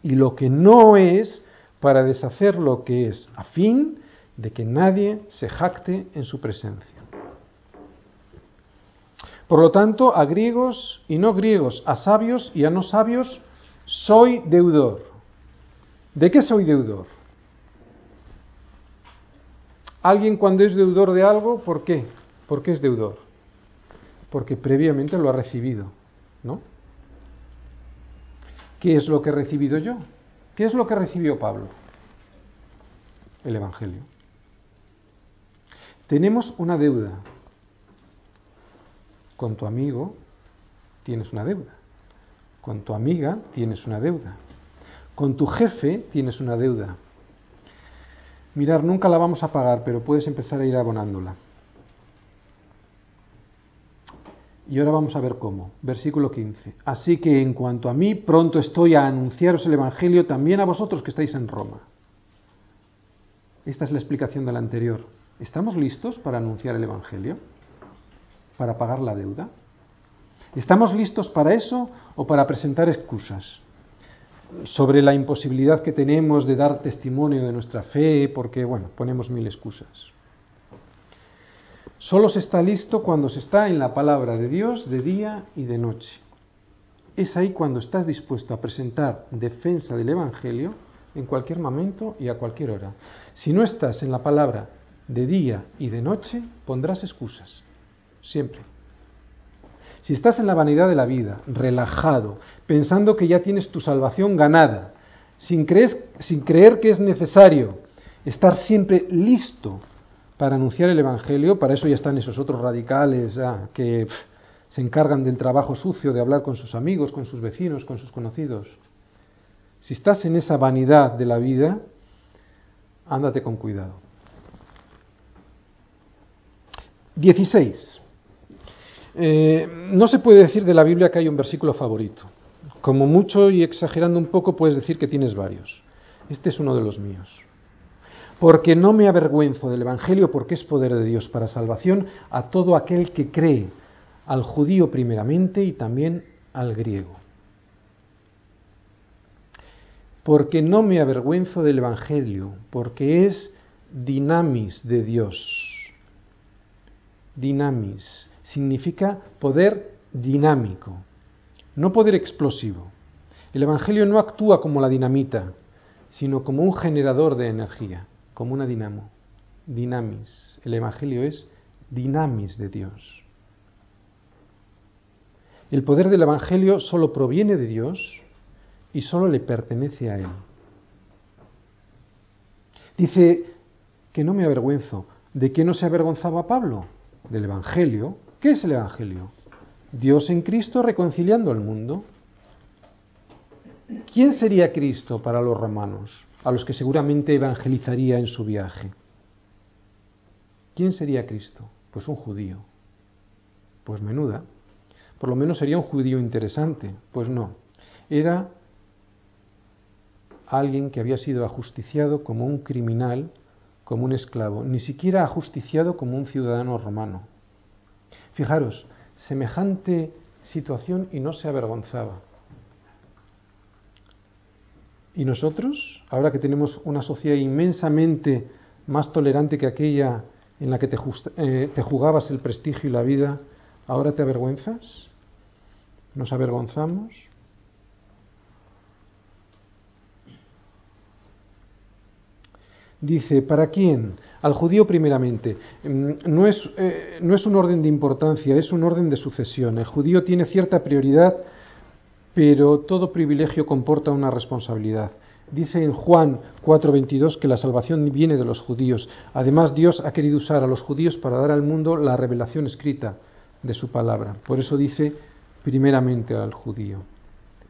y lo que no es para deshacer lo que es, a fin de que nadie se jacte en su presencia. Por lo tanto, a griegos y no griegos, a sabios y a no sabios, soy deudor. ¿De qué soy deudor? Alguien cuando es deudor de algo, ¿por qué? ¿Por qué es deudor? Porque previamente lo ha recibido, ¿no? ¿Qué es lo que he recibido yo? ¿Qué es lo que recibió Pablo? El Evangelio. Tenemos una deuda. Con tu amigo tienes una deuda. Con tu amiga tienes una deuda. Con tu jefe tienes una deuda. Mirar, nunca la vamos a pagar, pero puedes empezar a ir abonándola. Y ahora vamos a ver cómo. Versículo 15. Así que en cuanto a mí, pronto estoy a anunciaros el Evangelio también a vosotros que estáis en Roma. Esta es la explicación de la anterior. ¿Estamos listos para anunciar el Evangelio? ¿Para pagar la deuda? ¿Estamos listos para eso o para presentar excusas? Sobre la imposibilidad que tenemos de dar testimonio de nuestra fe, porque, bueno, ponemos mil excusas. Solo se está listo cuando se está en la palabra de Dios de día y de noche. Es ahí cuando estás dispuesto a presentar defensa del Evangelio en cualquier momento y a cualquier hora. Si no estás en la palabra de día y de noche, pondrás excusas. Siempre. Si estás en la vanidad de la vida, relajado, pensando que ya tienes tu salvación ganada, sin creer, que es necesario estar siempre listo para anunciar el Evangelio, para eso ya están esos otros radicales ah, que se encargan del trabajo sucio de hablar con sus amigos, con sus vecinos, con sus conocidos. Si estás en esa vanidad de la vida, ándate con cuidado. 16. Eh, no se puede decir de la Biblia que hay un versículo favorito. Como mucho y exagerando un poco, puedes decir que tienes varios. Este es uno de los míos porque no me avergüenzo del Evangelio, porque es poder de Dios para salvación a todo aquel que cree, al judío primeramente y también al griego. Porque no me avergüenzo del Evangelio, porque es dinamis de Dios. Dinamis significa poder dinámico, no poder explosivo. El Evangelio no actúa como la dinamita, sino como un generador de energía como una dinamo, dinamis. El Evangelio es dinamis de Dios. El poder del Evangelio solo proviene de Dios y solo le pertenece a Él. Dice que no me avergüenzo. ¿De qué no se avergonzaba Pablo? Del Evangelio. ¿Qué es el Evangelio? Dios en Cristo reconciliando al mundo. ¿Quién sería Cristo para los romanos? a los que seguramente evangelizaría en su viaje. ¿Quién sería Cristo? Pues un judío. Pues menuda. Por lo menos sería un judío interesante. Pues no. Era alguien que había sido ajusticiado como un criminal, como un esclavo, ni siquiera ajusticiado como un ciudadano romano. Fijaros, semejante situación y no se avergonzaba. ¿Y nosotros, ahora que tenemos una sociedad inmensamente más tolerante que aquella en la que te, eh, te jugabas el prestigio y la vida, ahora te avergüenzas? ¿Nos avergonzamos? Dice, ¿para quién? Al judío primeramente. Mm, no es, eh, no es un orden de importancia, es un orden de sucesión. El judío tiene cierta prioridad pero todo privilegio comporta una responsabilidad. Dice en Juan 4:22 que la salvación viene de los judíos. Además, Dios ha querido usar a los judíos para dar al mundo la revelación escrita de su palabra. Por eso dice primeramente al judío.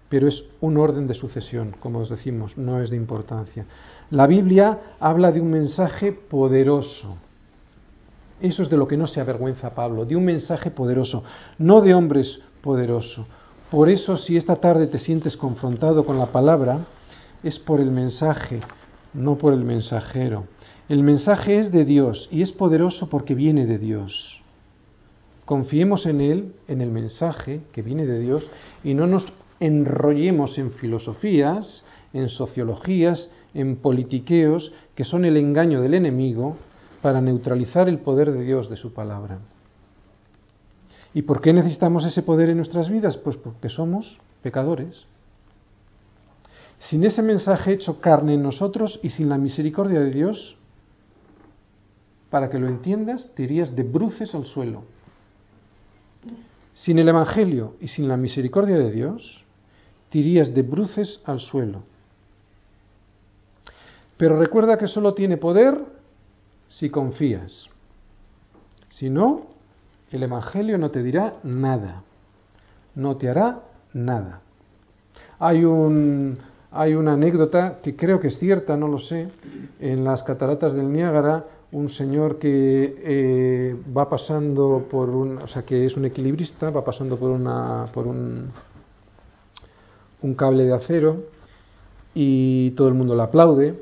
Pero es un orden de sucesión, como os decimos, no es de importancia. La Biblia habla de un mensaje poderoso. Eso es de lo que no se avergüenza Pablo, de un mensaje poderoso, no de hombres poderosos por eso, si esta tarde te sientes confrontado con la palabra, es por el mensaje, no por el mensajero. El mensaje es de Dios y es poderoso porque viene de Dios. Confiemos en Él, en el mensaje que viene de Dios, y no nos enrollemos en filosofías, en sociologías, en politiqueos, que son el engaño del enemigo para neutralizar el poder de Dios de su palabra. ¿Y por qué necesitamos ese poder en nuestras vidas? Pues porque somos pecadores. Sin ese mensaje hecho carne en nosotros y sin la misericordia de Dios, para que lo entiendas, te irías de bruces al suelo. Sin el Evangelio y sin la misericordia de Dios, te irías de bruces al suelo. Pero recuerda que solo tiene poder si confías. Si no, el Evangelio no te dirá nada, no te hará nada. Hay, un, hay una anécdota que creo que es cierta, no lo sé, en las cataratas del Niágara, un señor que eh, va pasando por un, o sea, que es un equilibrista, va pasando por una, por un, un cable de acero y todo el mundo le aplaude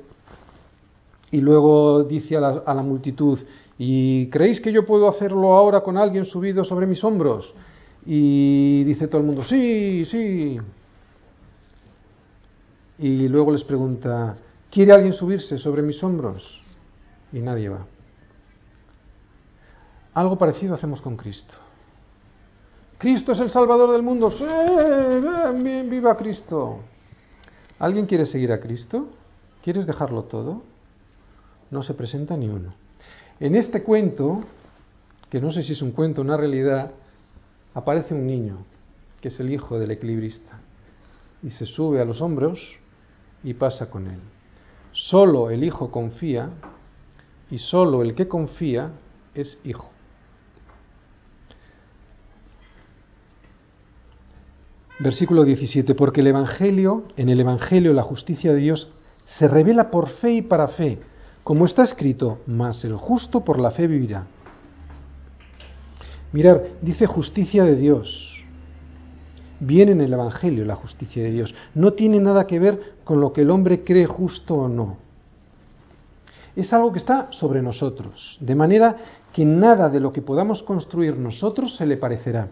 y luego dice a la, a la multitud, ¿y creéis que yo puedo hacerlo ahora con alguien subido sobre mis hombros? Y dice todo el mundo, sí, sí. Y luego les pregunta, ¿quiere alguien subirse sobre mis hombros? Y nadie va. Algo parecido hacemos con Cristo. Cristo es el Salvador del mundo. Sí, viva Cristo. ¿Alguien quiere seguir a Cristo? ¿Quieres dejarlo todo? no se presenta ni uno. En este cuento, que no sé si es un cuento o una realidad, aparece un niño, que es el hijo del equilibrista, y se sube a los hombros y pasa con él. Solo el hijo confía y solo el que confía es hijo. Versículo 17, porque el Evangelio, en el Evangelio la justicia de Dios se revela por fe y para fe como está escrito, mas el justo por la fe vivirá. Mirar, dice justicia de Dios. Viene en el Evangelio la justicia de Dios. No tiene nada que ver con lo que el hombre cree justo o no. Es algo que está sobre nosotros, de manera que nada de lo que podamos construir nosotros se le parecerá.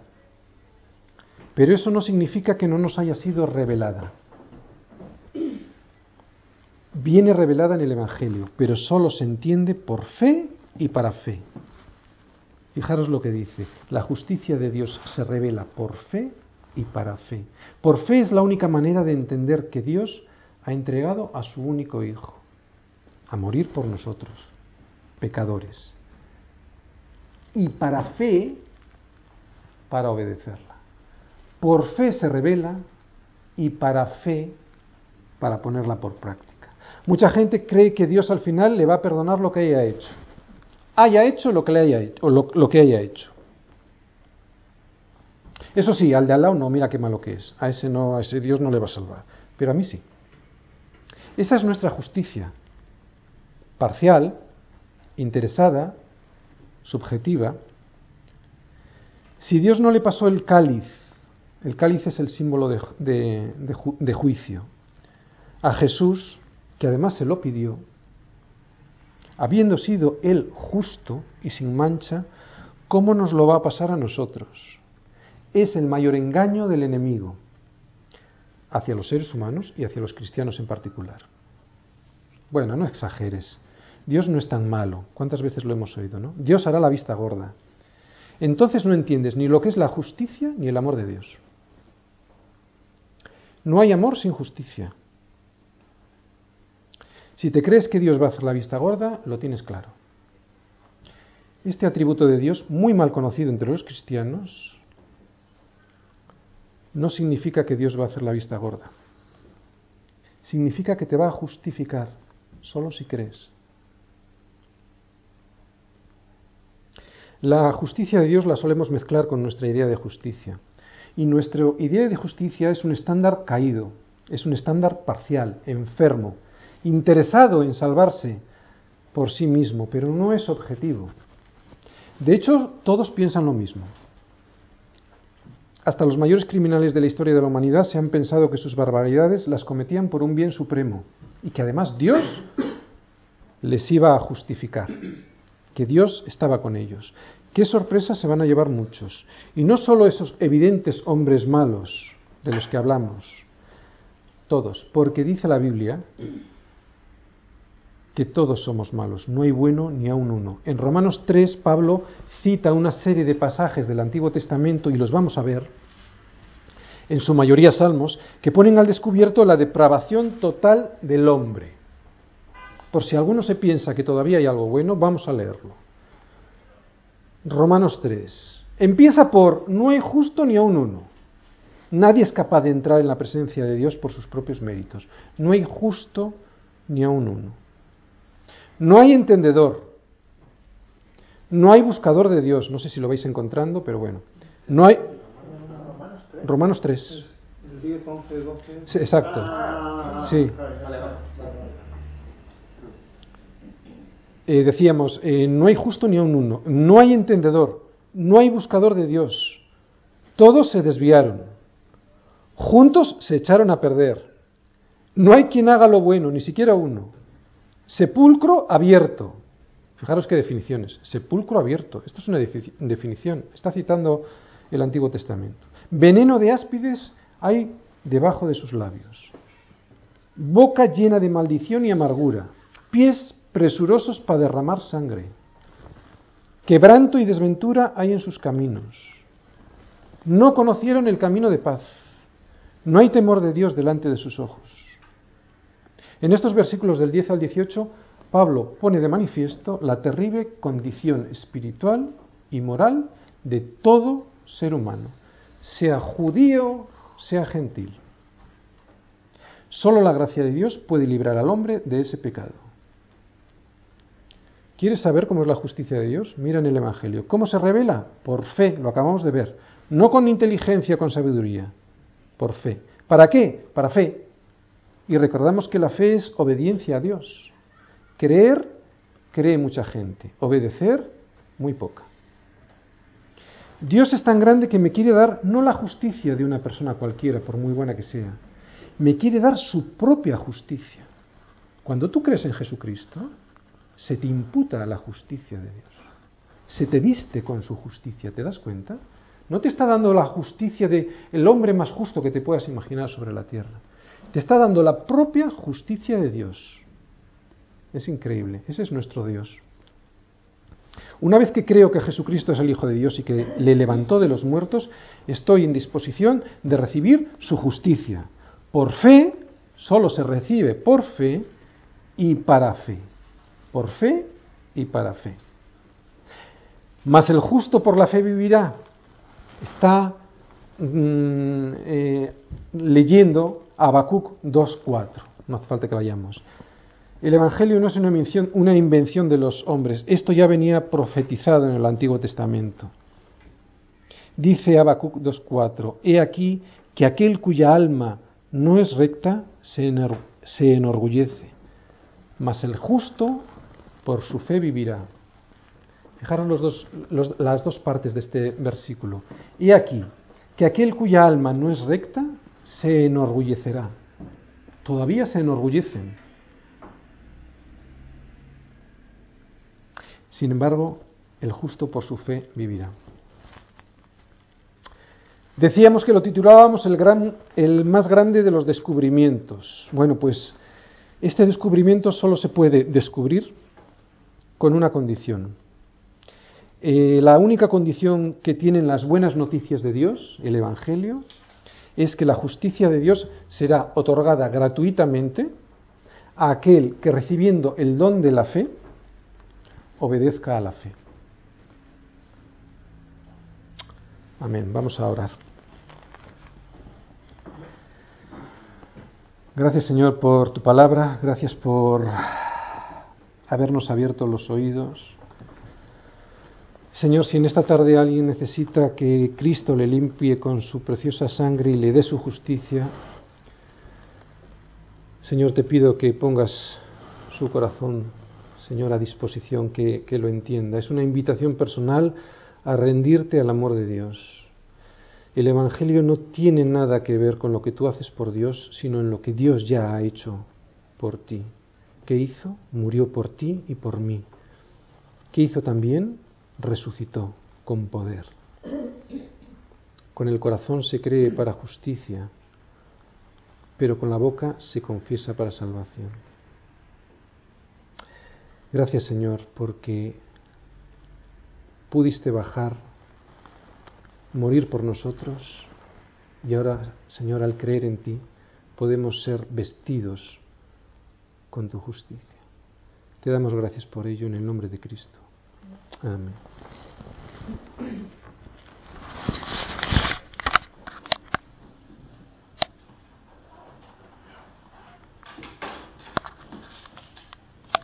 Pero eso no significa que no nos haya sido revelada viene revelada en el Evangelio, pero solo se entiende por fe y para fe. Fijaros lo que dice, la justicia de Dios se revela por fe y para fe. Por fe es la única manera de entender que Dios ha entregado a su único Hijo a morir por nosotros, pecadores. Y para fe, para obedecerla. Por fe se revela y para fe, para ponerla por práctica. Mucha gente cree que Dios al final le va a perdonar lo que haya hecho. Haya hecho lo que le haya hecho, o lo, que haya hecho. Eso sí, al de al lado no, mira qué malo que es. A ese no, a ese Dios no le va a salvar. Pero a mí sí. Esa es nuestra justicia. Parcial, interesada, subjetiva. Si Dios no le pasó el cáliz, el cáliz es el símbolo de, de juicio, a Jesús, que además se lo pidió, habiendo sido Él justo y sin mancha, ¿cómo nos lo va a pasar a nosotros? Es el mayor engaño del enemigo hacia los seres humanos y hacia los cristianos en particular. Bueno, no exageres. Dios no es tan malo. ¿Cuántas veces lo hemos oído, no? Dios hará la vista gorda. Entonces no entiendes ni lo que es la justicia ni el amor de Dios. No hay amor sin justicia. Si te crees que Dios va a hacer la vista gorda, lo tienes claro. Este atributo de Dios, muy mal conocido entre los cristianos, no significa que Dios va a hacer la vista gorda. Significa que te va a justificar, solo si crees. La justicia de Dios la solemos mezclar con nuestra idea de justicia. Y nuestra idea de justicia es un estándar caído, es un estándar parcial, enfermo, interesado en salvarse por sí mismo, pero no es objetivo. De hecho, todos piensan lo mismo. Hasta los mayores criminales de la historia de la humanidad se han pensado que sus barbaridades las cometían por un bien supremo y que además Dios les iba a justificar, que Dios estaba con ellos. Qué sorpresa se van a llevar muchos. Y no solo esos evidentes hombres malos de los que hablamos, todos, porque dice la Biblia que todos somos malos, no hay bueno ni a un uno. En Romanos 3, Pablo cita una serie de pasajes del Antiguo Testamento, y los vamos a ver, en su mayoría salmos, que ponen al descubierto la depravación total del hombre. Por si alguno se piensa que todavía hay algo bueno, vamos a leerlo. Romanos 3. Empieza por, no hay justo ni a un uno. Nadie es capaz de entrar en la presencia de Dios por sus propios méritos. No hay justo ni a un uno. No hay entendedor. No hay buscador de Dios. No sé si lo vais encontrando, pero bueno. No hay. Romanos 3. exacto. Sí. Eh, decíamos, eh, no hay justo ni un uno. No hay entendedor. No hay buscador de Dios. Todos se desviaron. Juntos se echaron a perder. No hay quien haga lo bueno, ni siquiera uno. Sepulcro abierto. Fijaros qué definiciones. Sepulcro abierto. Esto es una definición. Está citando el Antiguo Testamento. Veneno de áspides hay debajo de sus labios. Boca llena de maldición y amargura. Pies presurosos para derramar sangre. Quebranto y desventura hay en sus caminos. No conocieron el camino de paz. No hay temor de Dios delante de sus ojos. En estos versículos del 10 al 18, Pablo pone de manifiesto la terrible condición espiritual y moral de todo ser humano, sea judío, sea gentil. Solo la gracia de Dios puede librar al hombre de ese pecado. ¿Quieres saber cómo es la justicia de Dios? Mira en el Evangelio. ¿Cómo se revela? Por fe, lo acabamos de ver. No con inteligencia, con sabiduría, por fe. ¿Para qué? Para fe. Y recordamos que la fe es obediencia a Dios. Creer, cree mucha gente. Obedecer, muy poca. Dios es tan grande que me quiere dar no la justicia de una persona cualquiera, por muy buena que sea, me quiere dar su propia justicia. Cuando tú crees en Jesucristo, se te imputa la justicia de Dios. Se te viste con su justicia, ¿te das cuenta? No te está dando la justicia de el hombre más justo que te puedas imaginar sobre la tierra. Te está dando la propia justicia de Dios. Es increíble, ese es nuestro Dios. Una vez que creo que Jesucristo es el Hijo de Dios y que le levantó de los muertos, estoy en disposición de recibir su justicia. Por fe, solo se recibe por fe y para fe. Por fe y para fe. Mas el justo por la fe vivirá. Está mm, eh, leyendo Habacuc 2.4. No hace falta que vayamos. El Evangelio no es una invención, una invención de los hombres. Esto ya venía profetizado en el Antiguo Testamento. Dice Habacuc 2.4, He aquí que aquel cuya alma no es recta se, enorgullece, mas el justo por su fe vivirá. Fijaros las dos partes de este versículo. He aquí que aquel cuya alma no es recta se enorgullecerá. Todavía se enorgullecen. Sin embargo, el justo por su fe vivirá. Decíamos que lo titulábamos el, gran, el más grande de los descubrimientos. Bueno, pues este descubrimiento solo se puede descubrir con una condición. Eh, la única condición que tienen las buenas noticias de Dios, el Evangelio, es que la justicia de Dios será otorgada gratuitamente a aquel que recibiendo el don de la fe, obedezca a la fe. Amén. Vamos a orar. Gracias Señor por tu palabra, gracias por habernos abierto los oídos Señor, si en esta tarde alguien necesita que Cristo le limpie con su preciosa sangre y le dé su justicia, Señor, te pido que pongas su corazón, Señor, a disposición, que, que lo entienda. Es una invitación personal a rendirte al amor de Dios. El Evangelio no tiene nada que ver con lo que tú haces por Dios, sino en lo que Dios ya ha hecho por ti. ¿Qué hizo? Murió por ti y por mí. ¿Qué hizo también? resucitó con poder. Con el corazón se cree para justicia, pero con la boca se confiesa para salvación. Gracias Señor, porque pudiste bajar, morir por nosotros, y ahora, Señor, al creer en ti, podemos ser vestidos con tu justicia. Te damos gracias por ello en el nombre de Cristo. Amén.